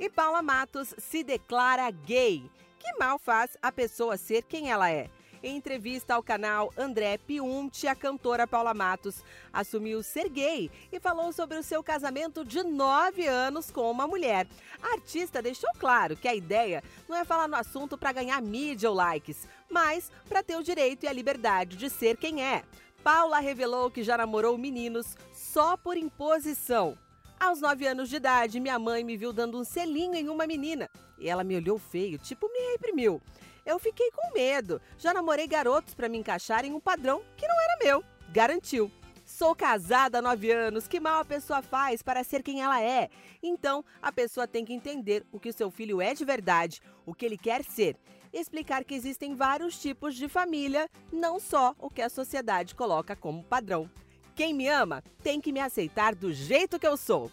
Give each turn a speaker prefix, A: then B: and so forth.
A: E Paula Matos se declara gay. Que mal faz a pessoa ser quem ela é? Em entrevista ao canal André Piunti, a cantora Paula Matos assumiu ser gay e falou sobre o seu casamento de nove anos com uma mulher. A artista deixou claro que a ideia não é falar no assunto para ganhar mídia ou likes, mas para ter o direito e a liberdade de ser quem é. Paula revelou que já namorou meninos só por imposição. Aos nove anos de idade, minha mãe me viu dando um selinho em uma menina e ela me olhou feio, tipo me reprimiu. Eu fiquei com medo. Já namorei garotos para me encaixar em um padrão que não era meu. Garantiu. Sou casada há nove anos. Que mal a pessoa faz para ser quem ela é? Então, a pessoa tem que entender o que o seu filho é de verdade, o que ele quer ser. Explicar que existem vários tipos de família, não só o que a sociedade coloca como padrão. Quem me ama tem que me aceitar do jeito que eu sou.